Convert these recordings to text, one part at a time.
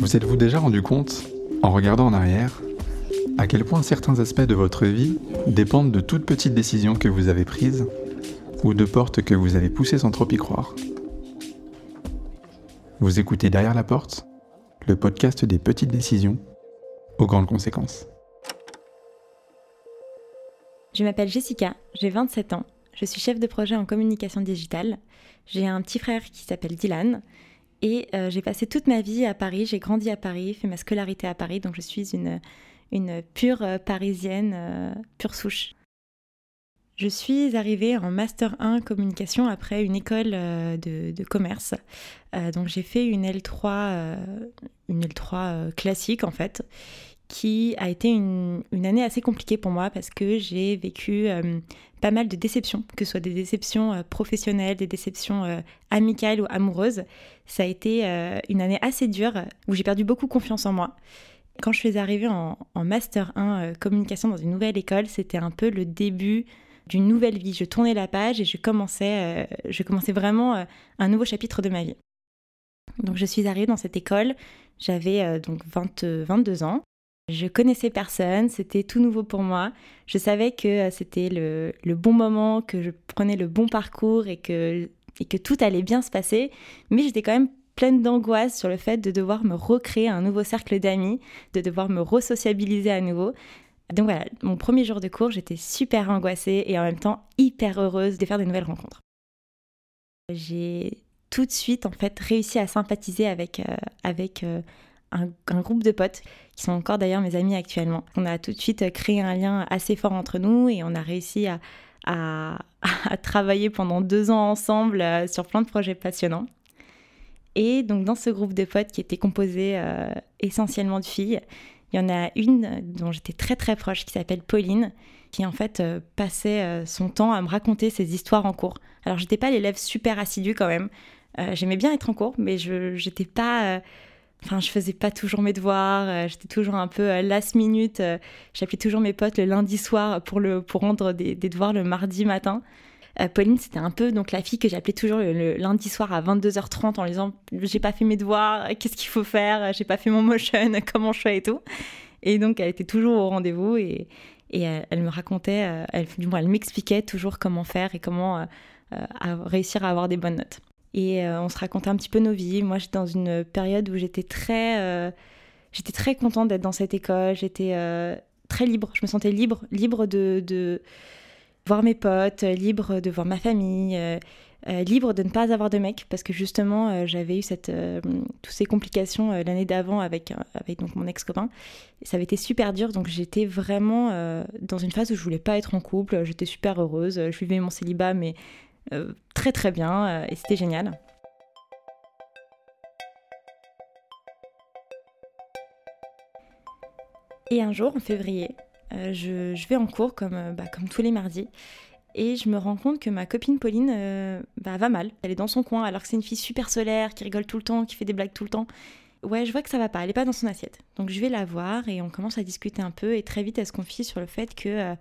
Vous êtes-vous déjà rendu compte, en regardant en arrière, à quel point certains aspects de votre vie dépendent de toutes petites décisions que vous avez prises ou de portes que vous avez poussées sans trop y croire? Vous écoutez Derrière la porte, le podcast des petites décisions aux grandes conséquences. Je m'appelle Jessica, j'ai 27 ans, je suis chef de projet en communication digitale. J'ai un petit frère qui s'appelle Dylan et euh, j'ai passé toute ma vie à Paris, j'ai grandi à Paris, fait ma scolarité à Paris, donc je suis une, pure euh, parisienne, euh, pure souche. Je suis arrivée en Master 1 communication après une école de, commerce. donc j'ai fait une L3, une L3 classique en fait qui a été une, année assez compliquée pour moi parce que j'ai vécu pas mal de déceptions, que ce soit des déceptions euh, professionnelles, des déceptions euh, amicales ou amoureuses. Ça a été une année assez dure où j'ai perdu beaucoup confiance en moi. Quand je suis arrivée en, Master 1 communication dans une nouvelle école, c'était un peu le début d'une nouvelle vie. Je tournais la page et je commençais, je commençais vraiment un nouveau chapitre de ma vie. Donc je suis arrivée dans cette école, j'avais donc 22 ans. Je connaissais personne, c'était tout nouveau pour moi. Je savais que euh, c'était le, bon moment, que je prenais le bon parcours et que, tout allait bien se passer. Mais j'étais quand même pleine d'angoisse sur le fait de devoir me recréer un nouveau cercle d'amis, de devoir me resociabiliser à nouveau. Donc voilà, mon premier jour de cours, j'étais super angoissée et en même temps hyper heureuse de faire de nouvelles rencontres. J'ai tout de suite en fait réussi à sympathiser avec, euh, avec euh, un, groupe de potes qui sont encore d'ailleurs mes amis actuellement. On a tout de suite créé un lien assez fort entre nous et on a réussi à, travailler pendant deux ans ensemble euh, sur plein de projets passionnants. Et donc dans ce groupe de potes qui était composé euh, essentiellement de filles, il y en a une dont j'étais très très proche qui s'appelle Pauline, qui en fait euh, passait son temps à me raconter ses histoires en cours. Alors j'étais pas l'élève super assidue quand même. J'aimais bien être en cours, mais je n'étais pas Enfin, je faisais pas toujours mes devoirs, euh, j'étais toujours un peu euh, last minute. Euh, j'appelais toujours mes potes le lundi soir pour, le, pour rendre des, devoirs le mardi matin. Pauline, c'était un peu donc la fille que j'appelais toujours le, lundi soir à 22h30 en lui disant J'ai pas fait mes devoirs, qu'est-ce qu'il faut faire J'ai pas fait mon motion, comment je fais? et tout. Et donc, elle était toujours au rendez-vous et, et elle, me racontait, elle, du moins, elle m'expliquait toujours comment faire et comment réussir à avoir des bonnes notes. Et euh, on se racontait un petit peu nos vies. Moi, j'étais dans une période où j'étais très, euh, j'étais très contente d'être dans cette école. J'étais euh, très libre. Je me sentais libre, libre de, voir mes potes, libre de voir ma famille, libre de ne pas avoir de mec parce que justement, j'avais eu cette, toutes ces complications l'année d'avant avec, avec donc mon ex-copain. Ça avait été super dur. Donc, j'étais vraiment dans une phase où je voulais pas être en couple. J'étais super heureuse. Je vivais mon célibat, mais très très bien euh, et c'était génial. Et un jour, en février, euh, je, vais en cours comme, bah, comme tous les mardis et je me rends compte que ma copine Pauline bah, va mal. Elle est dans son coin alors que c'est une fille super solaire qui rigole tout le temps, qui fait des blagues tout le temps. Ouais, je vois que ça va pas, elle est pas dans son assiette. Donc je vais la voir et on commence à discuter un peu et très vite elle se confie sur le fait que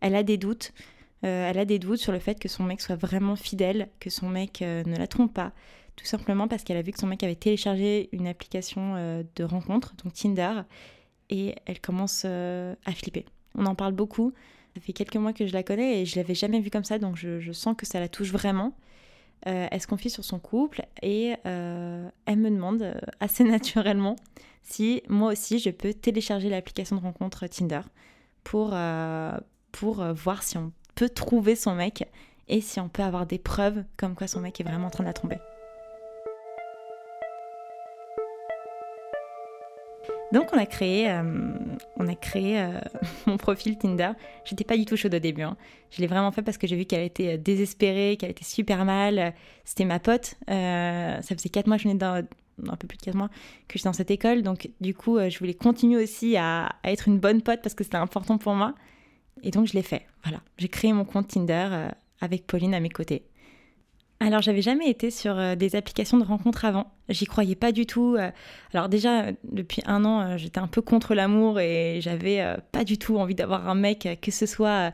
elle a des doutes euh, elle a des doutes sur le fait que son mec soit vraiment fidèle, que son mec euh, ne la trompe pas. Tout simplement parce qu'elle a vu que son mec avait téléchargé une application euh, de rencontre, donc Tinder, et elle commence à flipper. On en parle beaucoup. Ça fait quelques mois que je la connais et je l'avais jamais vue comme ça, donc je, sens que ça la touche vraiment. elle se confie sur son couple et elle me demande assez naturellement si moi aussi je peux télécharger l'application de rencontre Tinder pour, pour voir si on peut trouver son mec et si on peut avoir des preuves comme quoi son mec est vraiment en train de la tromper. Donc on a créé, euh, on a créé euh, mon profil Tinder. J'étais pas du tout chaude au début. Hein. Je l'ai vraiment fait parce que j'ai vu qu'elle était euh, désespérée, qu'elle était super mal. C'était ma pote. ça faisait 4 mois que je venais dans, un peu plus de 4 mois que j'étais dans cette école. Donc du coup, je voulais continuer aussi à, à être une bonne pote parce que c'était important pour moi. Et donc je l'ai fait. Voilà, j'ai créé mon compte Tinder euh, avec Pauline à mes côtés. Alors j'avais jamais été sur euh, des applications de rencontres avant. J'y croyais pas du tout. Euh. Alors déjà depuis un an, j'étais un peu contre l'amour et j'avais pas du tout envie d'avoir un mec, que ce soit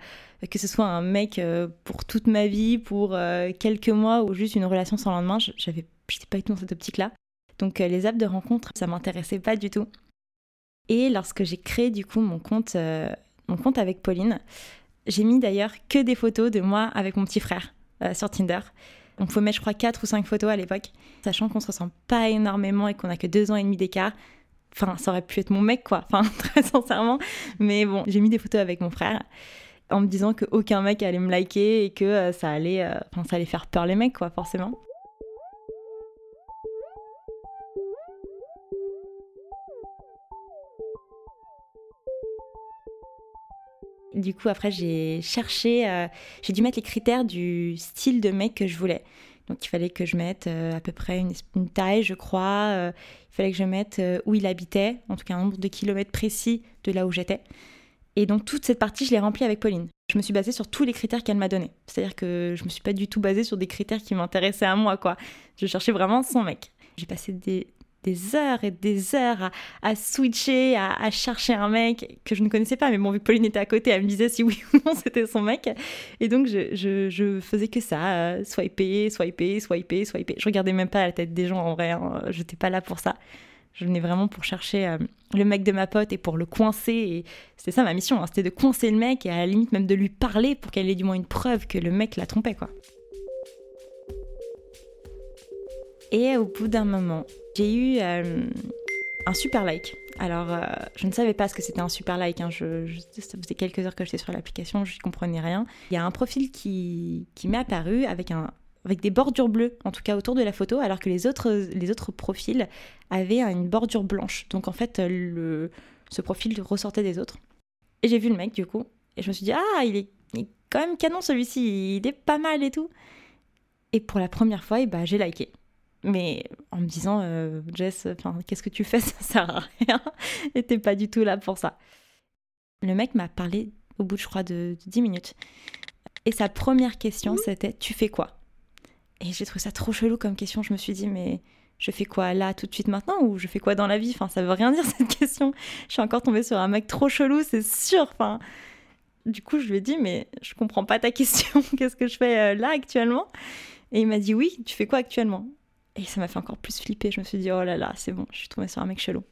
que ce soit un mec pour toute ma vie, pour quelques mois ou juste une relation sans lendemain. J'avais, j'étais pas du tout dans cette optique-là. Donc les apps de rencontre, ça m'intéressait pas du tout. Et lorsque j'ai créé du coup mon compte, compte avec Pauline, j'ai mis d'ailleurs que des photos de moi avec mon petit frère sur Tinder. On pouvait mettre, je crois, 4 ou 5 photos à l'époque, sachant qu'on se ressemble pas énormément et qu'on a que 2 ans et demi d'écart. Enfin, ça aurait pu être mon mec, quoi. Enfin, très sincèrement. Mais bon, j'ai mis des photos avec mon frère en me disant qu'aucun mec allait me liker et que euh, ça allait, euh, ça allait faire peur les mecs, quoi, forcément. Du coup, après, j'ai cherché, euh, j'ai dû mettre les critères du style de mec que je voulais. Donc, il fallait que je mette euh, à peu près une, taille, je crois. Euh, il fallait que je mette où il habitait, en tout cas un nombre de kilomètres précis de là où j'étais. Et donc, toute cette partie, je l'ai remplie avec Pauline. Je me suis basée sur tous les critères qu'elle m'a donnés. C'est-à-dire que je me suis pas du tout basée sur des critères qui m'intéressaient à moi, quoi. Je cherchais vraiment son mec. J'ai passé des des heures et des heures à, switcher, à, chercher un mec que je ne connaissais pas. Mais bon, vu que Pauline était à côté, elle me disait si oui ou non c'était son mec. Et donc, je, je, faisais que ça, euh, swiper, swiper, swiper, swiper. Je regardais même pas la tête des gens en vrai, hein. je n'étais pas là pour ça. Je venais vraiment pour chercher euh, le mec de ma pote et pour le coincer. C'était ça ma mission, hein. c'était de coincer le mec et à la limite même de lui parler pour qu'elle ait du moins une preuve que le mec la trompait, quoi. Et au bout d'un moment, j'ai eu euh, un super like. Alors, euh, je ne savais pas ce que c'était un super like. Hein. Je, ça faisait quelques heures que j'étais sur l'application, je n'y comprenais rien. Il y a un profil qui, qui m'est apparu avec, un, avec des bordures bleues, en tout cas autour de la photo, alors que les autres, les autres profils avaient une bordure blanche. Donc, en fait, le, ce profil ressortait des autres. Et j'ai vu le mec, du coup, et je me suis dit, ah, il est, il est quand même canon celui-ci, il est pas mal et tout. Et pour la première fois, eh bah, j'ai liké mais en me disant euh, Jess, qu'est-ce que tu fais? Ça sert à rien. Et t'es pas du tout là pour ça. Le mec m'a parlé au bout, je crois, de, 10 minutes. Et sa première question, c'était Tu fais quoi? Et j'ai trouvé ça trop chelou comme question. Je me suis dit Mais je fais quoi là, tout de suite maintenant? Ou je fais quoi dans la vie? Enfin, ça veut rien dire cette question. Je suis encore tombée sur un mec trop chelou, c'est sûr. Enfin. Du coup, je lui ai dit, mais je comprends pas ta question. Qu'est-ce que je fais euh, là actuellement? Et il m'a dit, oui, tu fais quoi actuellement? Et ça m'a fait encore plus flipper. Je me suis dit, oh là là, c'est bon, je suis tombée sur un mec chelou.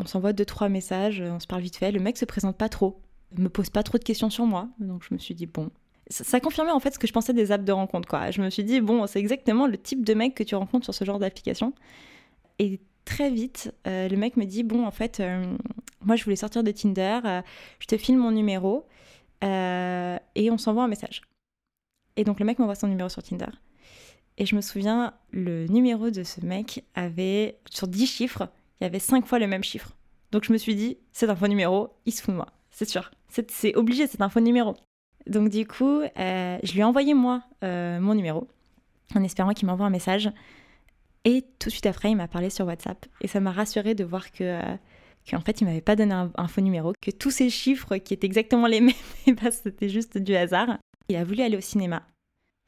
On s'envoie deux, trois messages, on se parle vite fait. Le mec se présente pas trop, me pose pas trop de questions sur moi. Donc je me suis dit, bon. Ça, confirmait en fait ce que je pensais des apps de rencontre, quoi. Je me suis dit, bon, c'est exactement le type de mec que tu rencontres sur ce genre d'application. Et très vite, euh, le mec me dit, bon, en fait, euh, moi je voulais sortir de Tinder, euh, je te filme mon numéro et on s'envoie un message. Et donc le mec m'envoie son numéro sur Tinder. Et je me souviens, le numéro de ce mec avait, sur 10 chiffres, il y avait 5 fois le même chiffre. Donc je me suis dit, c'est un faux numéro, il se fout de moi, c'est sûr. C'est obligé, c'est un faux numéro. Donc du coup, euh, je lui ai envoyé moi euh, mon numéro, en espérant qu'il m'envoie un message. Et tout de suite après, il m'a parlé sur WhatsApp. Et ça m'a rassuré de voir que... Euh, qu'en fait, il m'avait pas donné un, faux numéro, que tous ces chiffres qui étaient exactement les mêmes, ben, c'était juste du hasard. Il a voulu aller au cinéma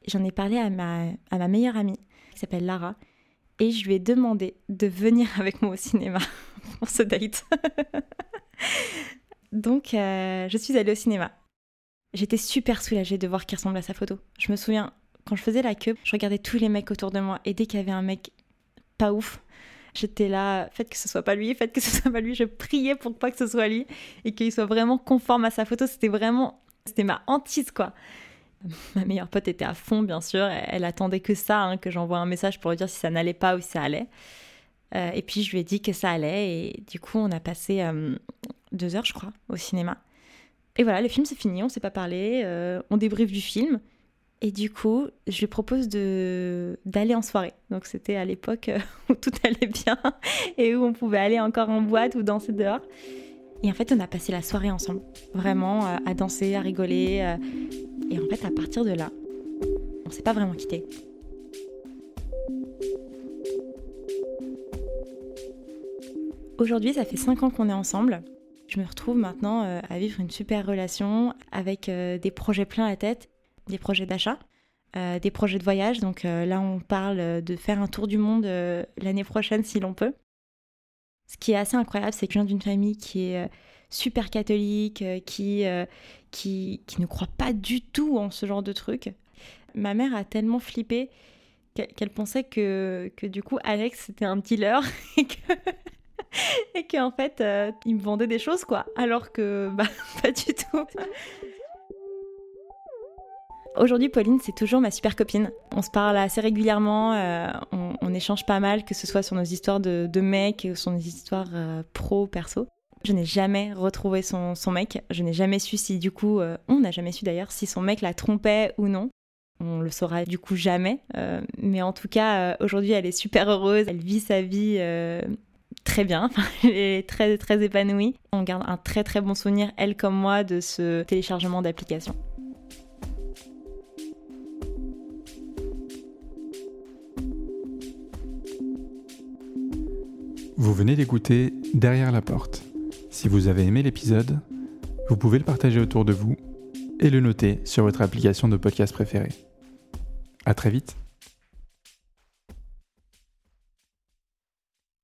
j'en ai parlé à ma, meilleure amie, qui s'appelle Lara, et je lui ai demandé de venir avec moi au cinéma pour ce date. Donc, euh, je suis allée au cinéma. J'étais super soulagée de voir qu'il ressemble à sa photo. Je me souviens, quand je faisais la queue, je regardais tous les mecs autour de moi, et dès qu'il y avait un mec pas ouf, j'étais là, faites que ce soit pas lui, faites que ce soit pas lui. Je priais pour pas que ce soit lui et qu'il soit vraiment conforme à sa photo. C'était vraiment, c'était ma hantise quoi. Ma meilleure pote était à fond, bien sûr. Elle attendait que ça, hein, que j'envoie un message pour dire si ça n'allait pas ou si ça allait. Euh, et puis je lui ai dit que ça allait. Et du coup, on a passé euh, deux heures, je crois, au cinéma. Et voilà, le film c'est fini, on s'est pas parlé. Euh, on débriefe du film. Et du coup, je lui propose d'aller en soirée. Donc c'était à l'époque où tout allait bien et où on pouvait aller encore en boîte ou danser dehors. Et en fait, on a passé la soirée ensemble, vraiment à danser, à rigoler. Et en fait, à partir de là, on s'est pas vraiment quitté. Aujourd'hui, ça fait 5 ans qu'on est ensemble. Je me retrouve maintenant euh, à vivre une super relation avec euh, des projets plein la tête, des projets d'achat, euh, des projets de voyage. Donc là, on parle de faire un tour du monde l'année prochaine si l'on peut. Ce qui est assez incroyable, c'est que je viens d'une famille qui est super catholique, euh, qui, euh, qui, qui ne croit pas du tout en ce genre de truc. Ma mère a tellement flippé qu'elle pensait que, que du coup Alex c'était un dealer et que et qu'en fait euh, il me vendait des choses quoi alors que bah pas du tout Aujourd'hui, Pauline, c'est toujours ma super copine. On se parle assez régulièrement, on, échange pas mal, que ce soit sur nos histoires de, de mecs ou sur nos histoires pro, perso. Je n'ai jamais retrouvé son, son, mec. Je n'ai jamais su si, du coup, on n'a jamais su d'ailleurs, si son mec la trompait ou non. On le saura du coup jamais. Euh, mais en tout cas, euh, aujourd'hui, elle est super heureuse. Elle vit sa vie euh, très bien. elle est très, très épanouie. On garde un très, très bon souvenir, elle comme moi, de ce téléchargement d'application. Vous venez d'écouter Derrière la porte. Si vous avez aimé l'épisode, vous pouvez le partager autour de vous et le noter sur votre application de podcast préférée. À très vite